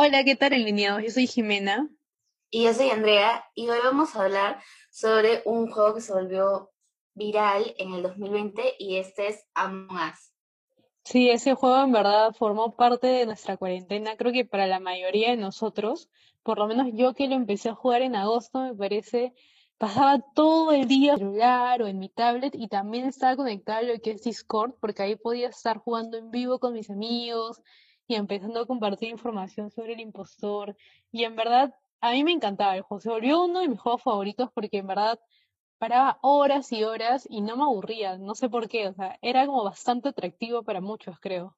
Hola, ¿qué tal alineados? Yo soy Jimena. Y yo soy Andrea y hoy vamos a hablar sobre un juego que se volvió viral en el 2020 y este es Among Us. Sí, ese juego en verdad formó parte de nuestra cuarentena, creo que para la mayoría de nosotros, por lo menos yo que lo empecé a jugar en agosto, me parece, pasaba todo el día en el celular o en mi tablet y también estaba conectado a lo que es Discord, porque ahí podía estar jugando en vivo con mis amigos y empezando a compartir información sobre el impostor. Y en verdad, a mí me encantaba el juego, se volvió uno de mis juegos favoritos porque en verdad paraba horas y horas y no me aburría, no sé por qué, o sea, era como bastante atractivo para muchos, creo.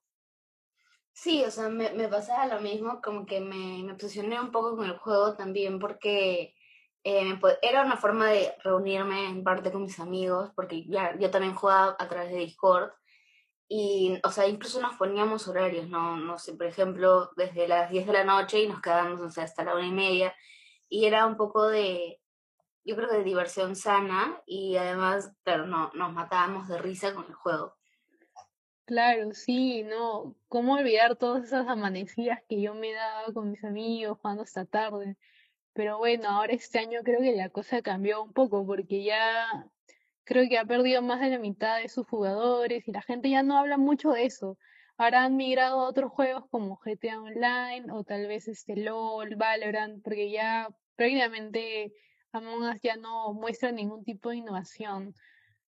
Sí, o sea, me, me pasaba lo mismo, como que me, me obsesioné un poco con el juego también porque eh, era una forma de reunirme en parte con mis amigos, porque ya, yo también jugaba a través de Discord y, o sea, incluso nos poníamos horarios, ¿no? No sé, por ejemplo, desde las 10 de la noche y nos quedábamos, o sea, hasta la una y media y era un poco de, yo creo que de diversión sana y además, claro, no, nos matábamos de risa con el juego. Claro, sí, no, ¿cómo olvidar todas esas amanecidas que yo me daba con mis amigos jugando hasta tarde? Pero bueno, ahora este año creo que la cosa cambió un poco porque ya creo que ha perdido más de la mitad de sus jugadores y la gente ya no habla mucho de eso. Ahora han migrado a otros juegos como GTA Online o tal vez este LOL, Valorant, porque ya prácticamente Among Us ya no muestra ningún tipo de innovación.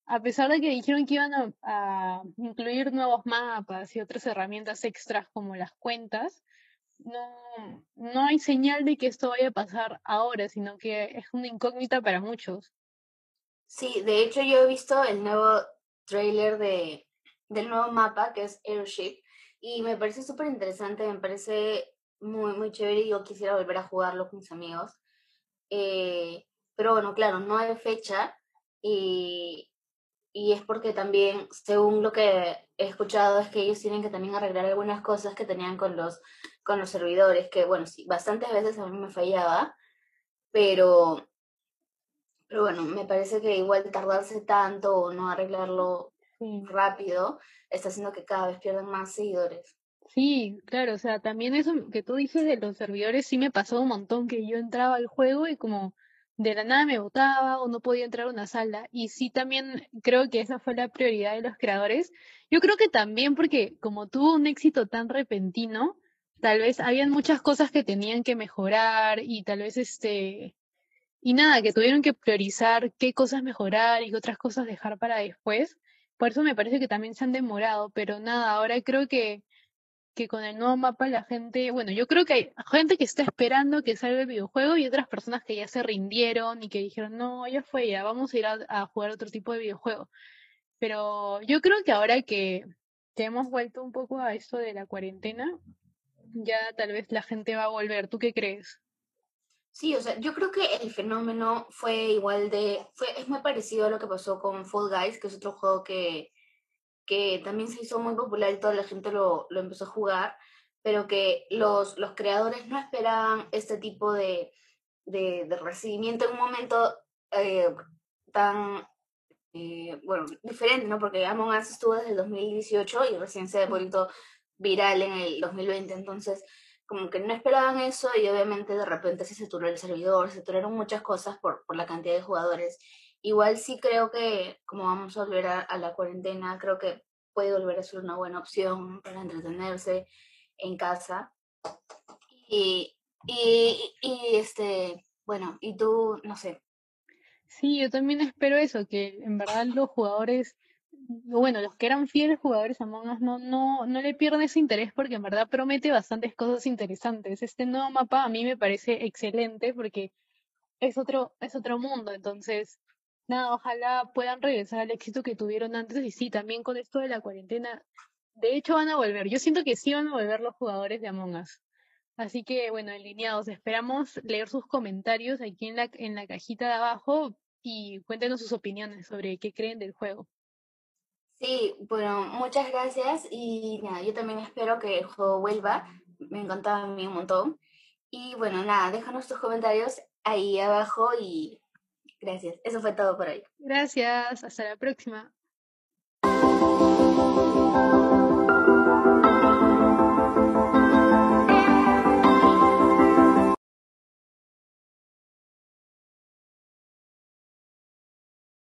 A pesar de que dijeron que iban a, a incluir nuevos mapas y otras herramientas extras como las cuentas, no, no hay señal de que esto vaya a pasar ahora, sino que es una incógnita para muchos. Sí, de hecho yo he visto el nuevo trailer de, del nuevo mapa que es Airship y me parece súper interesante, me parece muy, muy chévere y yo quisiera volver a jugarlo con mis amigos. Eh, pero bueno, claro, no hay fecha y, y es porque también, según lo que he escuchado, es que ellos tienen que también arreglar algunas cosas que tenían con los, con los servidores, que bueno, sí, bastantes veces a mí me fallaba, pero, pero bueno, me parece que igual tardarse tanto o no arreglarlo Sí. rápido está haciendo que cada vez pierdan más seguidores. Sí, claro, o sea, también eso que tú dices de los servidores sí me pasó un montón, que yo entraba al juego y como de la nada me botaba o no podía entrar a una sala. Y sí, también creo que esa fue la prioridad de los creadores. Yo creo que también porque como tuvo un éxito tan repentino, tal vez habían muchas cosas que tenían que mejorar y tal vez este, y nada, que tuvieron que priorizar qué cosas mejorar y qué otras cosas dejar para después. Por eso me parece que también se han demorado, pero nada, ahora creo que que con el nuevo mapa la gente, bueno, yo creo que hay gente que está esperando que salga el videojuego y otras personas que ya se rindieron y que dijeron, no, ya fue, ya vamos a ir a, a jugar otro tipo de videojuego. Pero yo creo que ahora que, que hemos vuelto un poco a esto de la cuarentena, ya tal vez la gente va a volver. ¿Tú qué crees? Sí, o sea, yo creo que el fenómeno fue igual de, fue, es muy parecido a lo que pasó con Fall Guys, que es otro juego que, que también se hizo muy popular y toda la gente lo, lo empezó a jugar, pero que los, los creadores no esperaban este tipo de, de, de recibimiento en un momento eh, tan, eh, bueno, diferente, ¿no? Porque Among Us estuvo desde el 2018 y recién se ha vuelto viral en el 2020, entonces como que no esperaban eso y obviamente de repente se saturó el servidor, se saturaron muchas cosas por, por la cantidad de jugadores. Igual sí creo que como vamos a volver a, la cuarentena, creo que puede volver a ser una buena opción para entretenerse en casa. Y, y, y este, bueno, y tú, no sé, Sí, yo también espero eso, que en verdad los jugadores, bueno, los que eran fieles jugadores a Among Us no, no, no le pierdan ese interés porque en verdad promete bastantes cosas interesantes. Este nuevo mapa a mí me parece excelente porque es otro, es otro mundo, entonces, nada, ojalá puedan regresar al éxito que tuvieron antes y sí, también con esto de la cuarentena, de hecho van a volver. Yo siento que sí van a volver los jugadores de Among Us. Así que, bueno, alineados, esperamos leer sus comentarios aquí en la, en la cajita de abajo y cuéntenos sus opiniones sobre qué creen del juego. Sí, bueno, muchas gracias y nada, yo también espero que el juego vuelva. Me encantaba a mí un montón. Y bueno, nada, déjanos tus comentarios ahí abajo y gracias. Eso fue todo por hoy. Gracias, hasta la próxima.